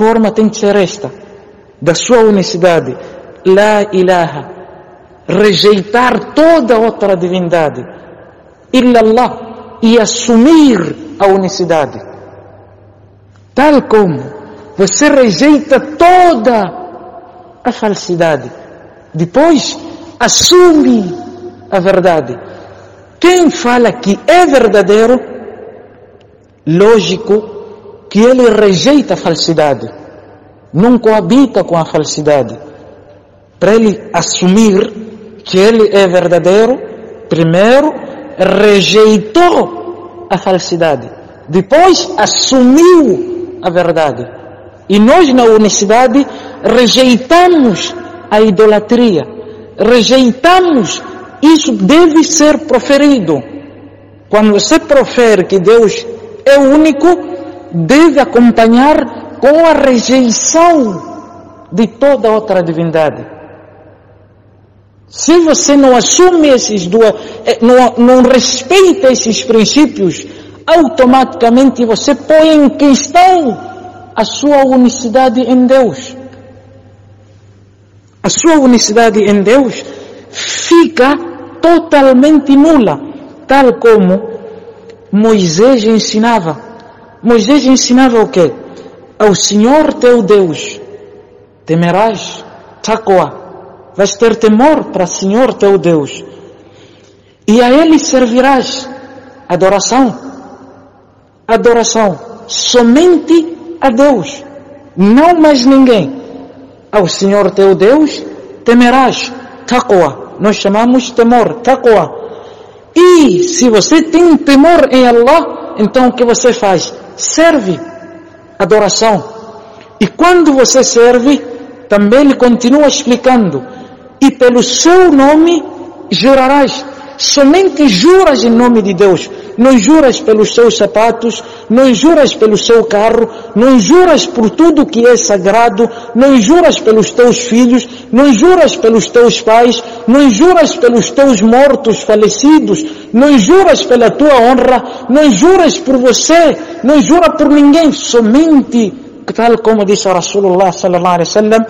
forma tem que ser esta, da sua unicidade. La ilaha. Rejeitar toda outra divindade. Illallah. E assumir a unicidade. Tal como você rejeita toda a falsidade. Depois, assume a verdade. Quem fala que é verdadeiro, lógico que ele rejeita a falsidade, não coabita com a falsidade. Para ele assumir que ele é verdadeiro, primeiro rejeitou a falsidade, depois assumiu a verdade. E nós na unicidade rejeitamos a idolatria, rejeitamos isso deve ser proferido. Quando você profere que Deus é único, deve acompanhar com a rejeição de toda outra divindade. Se você não assume esses dois, eh, não, não respeita esses princípios, automaticamente você põe em questão a sua unicidade em Deus. A sua unicidade em Deus fica totalmente nula, tal como Moisés ensinava. Moisés ensinava o quê? Ao Senhor teu Deus temerás, taqwa, vais ter temor para o Senhor teu Deus. E a Ele servirás adoração. Adoração somente a Deus, não mais ninguém. Ao Senhor teu Deus temerás, taqwa. Nós chamamos temor, taqwa. E se você tem temor em Allah, então o que você faz? Serve adoração. E quando você serve, também ele continua explicando. E pelo seu nome jurarás. Somente juras em nome de Deus. Não juras pelos seus sapatos, não juras pelo seu carro, não juras por tudo que é sagrado, não juras pelos teus filhos, não juras pelos teus pais, não juras pelos teus mortos falecidos, não juras pela tua honra, não juras por você, não jura por ninguém, somente, tal como disse Rasulullah sallallahu alaihi wasallam,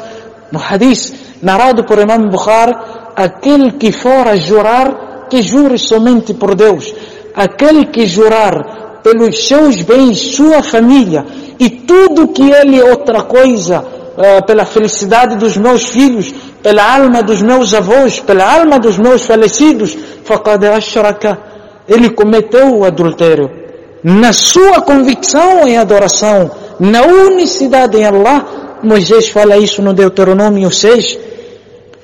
no hadith narrado por Imam Bukhari, aquele que for a jurar, que jure somente por Deus. Aquele que jurar pelos seus bens, sua família e tudo que ele é outra coisa, uh, pela felicidade dos meus filhos, pela alma dos meus avós, pela alma dos meus falecidos, faqad ashraka. Ele cometeu o adultério. Na sua convicção em adoração, na unicidade em Allah, Moisés fala isso no Deuteronômio 6,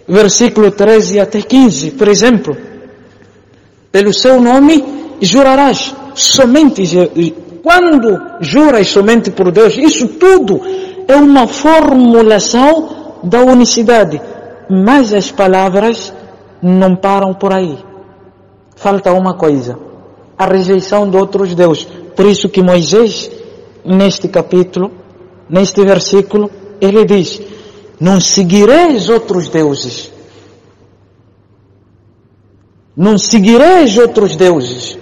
versículo 13 até 15, por exemplo pelo seu nome jurarás somente quando juras somente por Deus isso tudo é uma formulação da unicidade mas as palavras não param por aí falta uma coisa a rejeição de outros deuses por isso que Moisés neste capítulo neste versículo ele diz não seguireis outros deuses não seguireis outros deuses.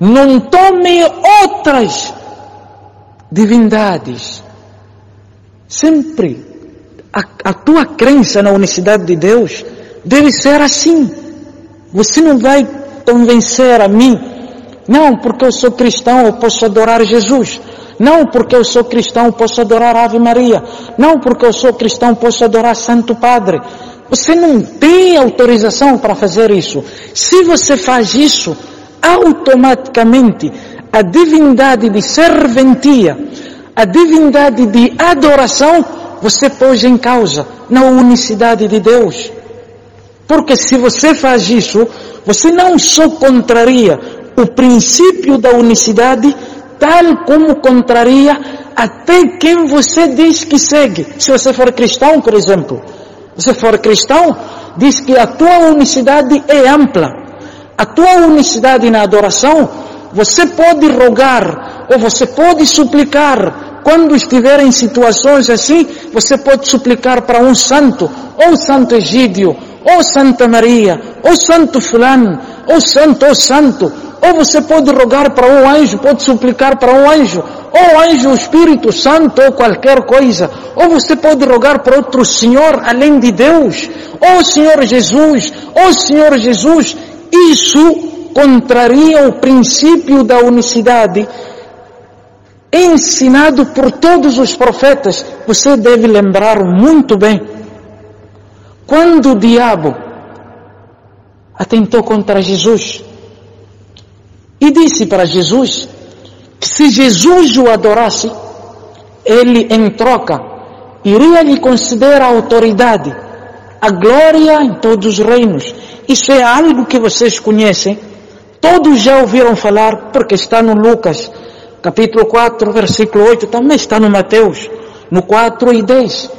Não tome outras divindades. Sempre a, a tua crença na unicidade de Deus deve ser assim. Você não vai convencer a mim, não, porque eu sou cristão, eu posso adorar Jesus. Não porque eu sou cristão, posso adorar Ave Maria. Não porque eu sou cristão, posso adorar Santo Padre. Você não tem autorização para fazer isso. Se você faz isso, automaticamente a divindade de serventia, a divindade de adoração, você pôs em causa na unicidade de Deus. Porque se você faz isso, você não só contraria o princípio da unicidade, tal como contraria até quem você diz que segue. Se você for cristão, por exemplo, você for cristão, diz que a tua unicidade é ampla. A tua unicidade na adoração, você pode rogar ou você pode suplicar. Quando estiver em situações assim, você pode suplicar para um santo, ou Santo Egídio, ou Santa Maria, ou Santo Fulano, ou Santo, ou Santo. Ou você pode rogar para um anjo, pode suplicar para um anjo, ou anjo, Espírito Santo, ou qualquer coisa, ou você pode rogar para outro Senhor além de Deus, ou Senhor Jesus, ou Senhor Jesus, isso contraria o princípio da unicidade ensinado por todos os profetas. Você deve lembrar muito bem. Quando o diabo atentou contra Jesus e disse para Jesus que se Jesus o adorasse, ele em troca iria lhe conceder a autoridade, a glória em todos os reinos. Isso é algo que vocês conhecem, todos já ouviram falar, porque está no Lucas, capítulo 4, versículo 8, também está no Mateus, no 4 e 10.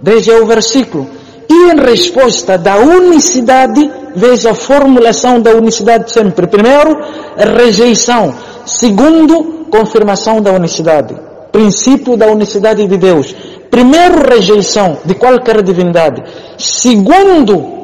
10 é o versículo. E em resposta da unicidade, veja a formulação da unicidade sempre. Primeiro, rejeição. Segundo, confirmação da unicidade. Princípio da unicidade de Deus. Primeiro, rejeição de qualquer divindade. Segundo,